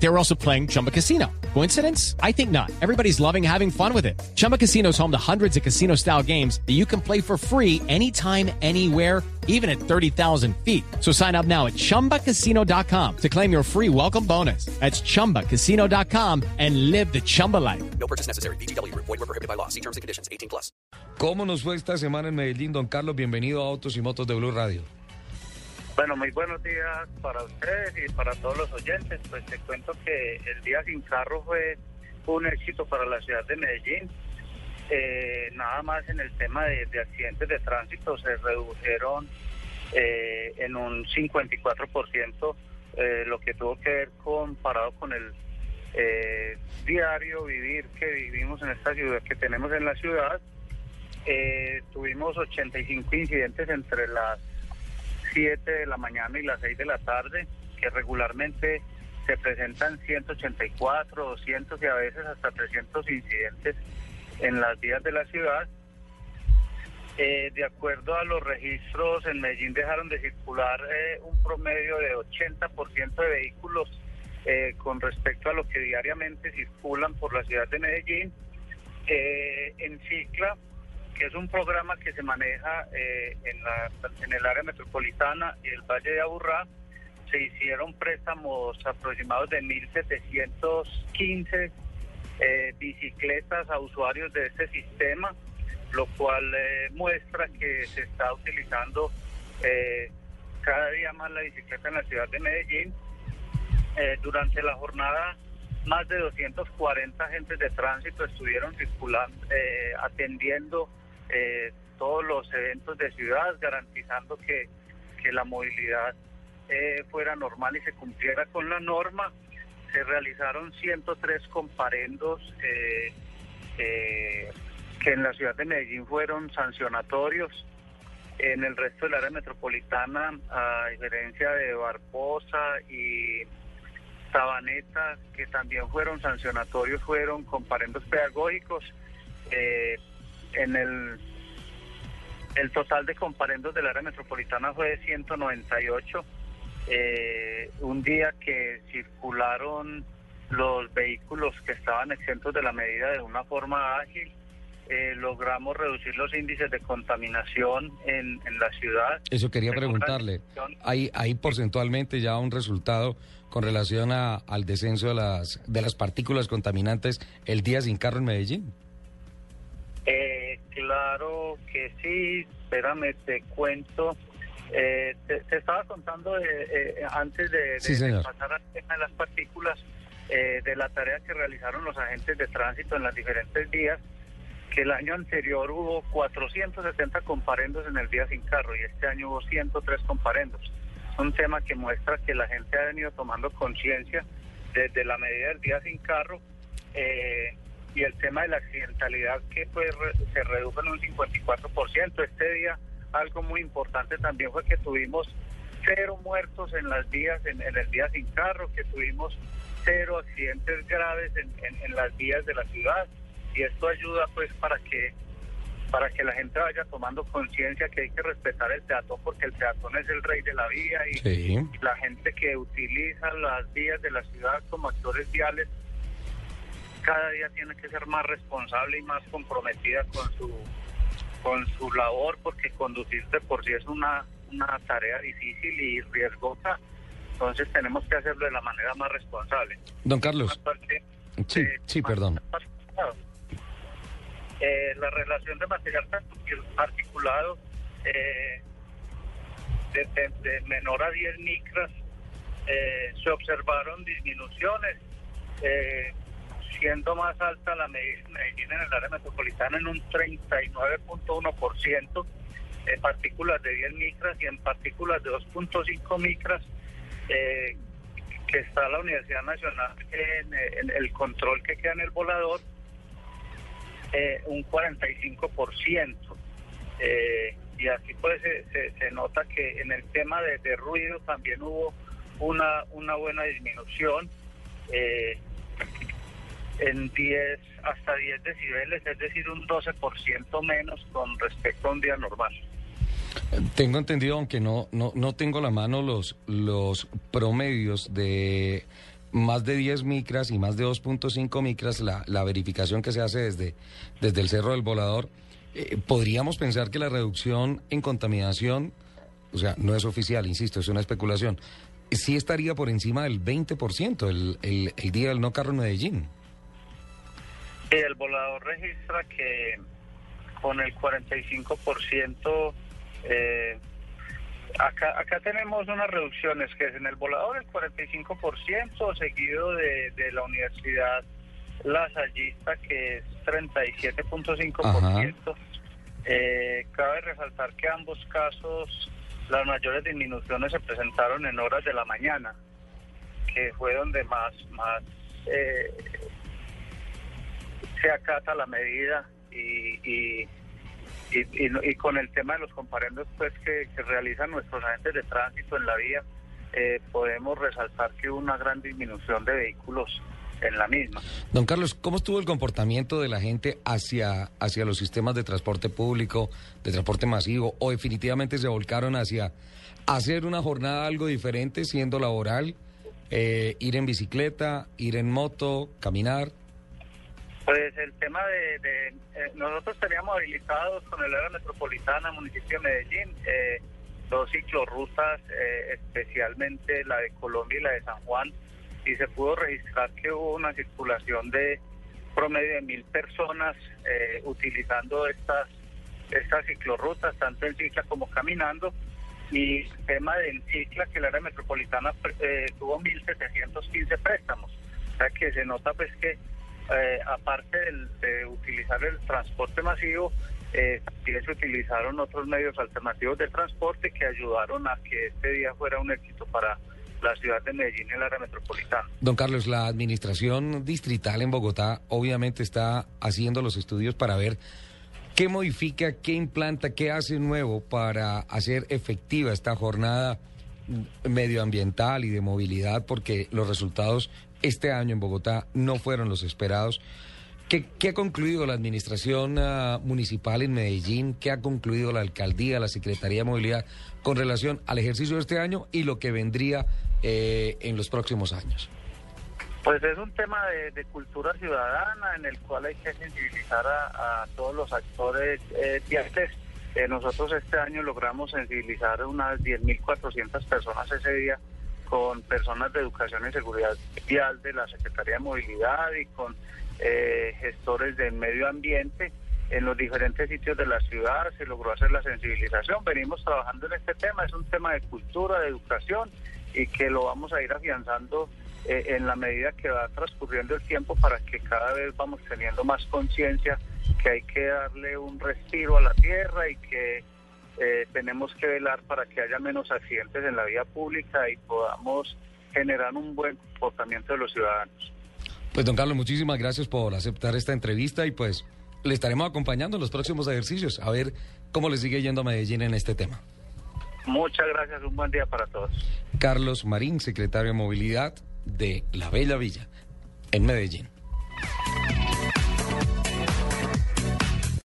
They were also playing Chumba Casino. Coincidence? I think not. Everybody's loving having fun with it. Chumba Casino is home to hundreds of casino style games that you can play for free anytime, anywhere, even at 30,000 feet. So sign up now at chumbacasino.com to claim your free welcome bonus. That's chumbacasino.com and live the Chumba life. No purchase necessary. BGW. Void were prohibited by law. See terms and conditions. 18 plus. ¿Cómo nos fue esta semana en Medellín, don Carlos? Bienvenido a Autos y Motos de Blue Radio. Bueno, muy buenos días para ustedes y para todos los oyentes. Pues te cuento que el día sin carro fue un éxito para la ciudad de Medellín. Eh, nada más en el tema de, de accidentes de tránsito se redujeron eh, en un 54% eh, lo que tuvo que ver comparado con el eh, diario vivir que vivimos en esta ciudad, que tenemos en la ciudad. Eh, tuvimos 85 incidentes entre las 7 de la mañana y las 6 de la tarde, que regularmente se presentan 184, 200 y a veces hasta 300 incidentes en las vías de la ciudad. Eh, de acuerdo a los registros, en Medellín dejaron de circular eh, un promedio de 80% de vehículos eh, con respecto a lo que diariamente circulan por la ciudad de Medellín. En Cicla, que es un programa que se maneja eh, en, la, en el área metropolitana y el Valle de Aburrá, se hicieron préstamos aproximados de 1.715 eh, bicicletas a usuarios de este sistema, lo cual eh, muestra que se está utilizando cada día más la bicicleta en la ciudad de Medellín. Durante la jornada, más de 240 agentes de tránsito estuvieron circulando, atendiendo eh, todos los eventos de ciudad, garantizando que, que la movilidad eh, fuera normal y se cumpliera con la norma. Se realizaron 103 comparendos eh, que en la ciudad de Medellín fueron sancionatorios. En el resto del área metropolitana, a diferencia de Barbosa y Sabaneta, que también fueron sancionatorios, fueron comparendos pedagógicos. En el, el total de comparendos del área metropolitana fue de 198. Eh, un día que circularon los vehículos que estaban exentos de la medida de una forma ágil, eh, logramos reducir los índices de contaminación en, en la ciudad. Eso quería preguntarle. ¿Hay, hay porcentualmente ya un resultado con relación a- al descenso de las, de las partículas contaminantes el día sin carro en Medellín? Eh, claro que sí, espérame, te cuento. Eh, te, te estaba contando de, eh, antes de, de- Sí, de señor. pasar al tema de las partículas, eh, de la tarea que realizaron los agentes de tránsito en las diferentes vías, que el año anterior hubo 470 comparendos en el día sin carro y este año hubo 103 comparendos. Es un tema que muestra que la gente ha venido tomando conciencia desde la medida del día sin carro eh, y el tema de la accidentalidad que pues se redujo en un 54%. Este día algo muy importante también fue que tuvimos cero muertos en las vías, en, en el día sin carro, que tuvimos cero accidentes graves en, en- en las vías de la ciudad y esto ayuda pues para que para que la gente vaya tomando conciencia que hay que respetar el peatón porque el peatón es el rey de la vía y, Sí. y la gente que utiliza las vías de la ciudad como actores viales cada día tiene que ser más responsable y más comprometida con su con su labor porque conducir de por sí es una una tarea difícil y riesgosa entonces tenemos que hacerlo de la manera más responsable Don Carlos. Aparte, Sí, eh, sí, perdón. eh, la relación de material articulado eh, de, de- de menor a 10 micras eh, se observaron disminuciones, eh, siendo más alta la Medellín, en el área metropolitana en un 39.1%, en partículas de 10 micras y en partículas de 2.5 micras, eh, que está la Universidad Nacional en, el control que queda en el volador, eh, un 45%. Eh, y así pues se, se- se nota que en el tema de, de ruido también hubo una, una buena disminución. Eh, en 10 hasta 10 decibeles, es decir, un 12% menos con respecto a un día normal. Tengo entendido, aunque no, no, no tengo la mano los, los promedios de más de 10 micras y más de 2.5 micras, la, la verificación que se hace desde, desde el Cerro del Volador, eh, podríamos pensar que la reducción en contaminación, o sea, no es oficial, insisto, es una especulación, sí estaría por encima del 20% el, el, el día del no carro en Medellín. Y el volador registra que con el 45%, eh, acá, acá tenemos unas reducciones, que es en el volador el 45%, seguido de, de la Universidad Lasallista, que es 37.5%. Eh, cabe resaltar que ambos casos, las mayores disminuciones se presentaron en horas de la mañana, que fue donde más, más eh, se acata la medida y, y, y, y, con el tema de los comparendos pues que, realizan nuestros agentes de tránsito en la vía, eh, podemos resaltar que hubo una gran disminución de vehículos en la misma. Don Carlos, ¿cómo estuvo el comportamiento de la gente hacia, hacia los sistemas de transporte público, de transporte masivo, o definitivamente se volcaron hacia hacer una jornada algo diferente, siendo laboral, eh, ir en bicicleta, ir en moto, caminar? Pues el tema de, de eh, nosotros teníamos habilitados con el área metropolitana, municipio de Medellín, eh, dos ciclorrutas, eh, especialmente la de Colombia y la de San Juan, y se pudo registrar que hubo una circulación de promedio de mil personas eh, utilizando estas estas ciclorrutas, tanto en cicla como caminando. Y el tema de cicla, que el área metropolitana eh, tuvo 1.715 préstamos. O sea que se nota pues que eh, aparte del, de utilizar el transporte masivo, eh, también se utilizaron otros medios alternativos de transporte que ayudaron a que este día fuera un éxito para la ciudad de Medellín y el área metropolitana. Don Carlos, la administración distrital en Bogotá obviamente está haciendo los estudios para ver qué modifica, qué implanta, qué hace nuevo para hacer efectiva esta jornada medioambiental y de movilidad, porque los resultados este año en Bogotá no fueron los esperados. ¿Qué, qué ha concluido la administración uh, municipal en Medellín? ¿Qué ha concluido la alcaldía, la Secretaría de Movilidad con relación al ejercicio de este año y lo que vendría eh, en los próximos años? Pues es un tema de, de, cultura ciudadana en el cual hay que sensibilizar a, a todos los actores eh, viales. Eh, nosotros este año logramos sensibilizar unas 10.400 personas ese día con personas de educación y seguridad vial de la Secretaría de Movilidad y con eh, gestores del medio ambiente en los diferentes sitios de la ciudad se logró hacer la sensibilización. Venimos trabajando en este tema, es un tema de cultura, de educación y que lo vamos a ir afianzando eh, en la medida que va transcurriendo el tiempo para que cada vez vamos teniendo más conciencia que hay que darle un respiro a la tierra y que eh, tenemos que velar para que haya menos accidentes en la vía pública y podamos generar un buen comportamiento de los ciudadanos. Pues don Carlos, muchísimas gracias por aceptar esta entrevista y pues le estaremos acompañando en los próximos ejercicios a ver cómo le sigue yendo a Medellín en este tema. Muchas gracias, un buen día para todos. Carlos Marín, secretario de Movilidad de La Bella Villa, en Medellín.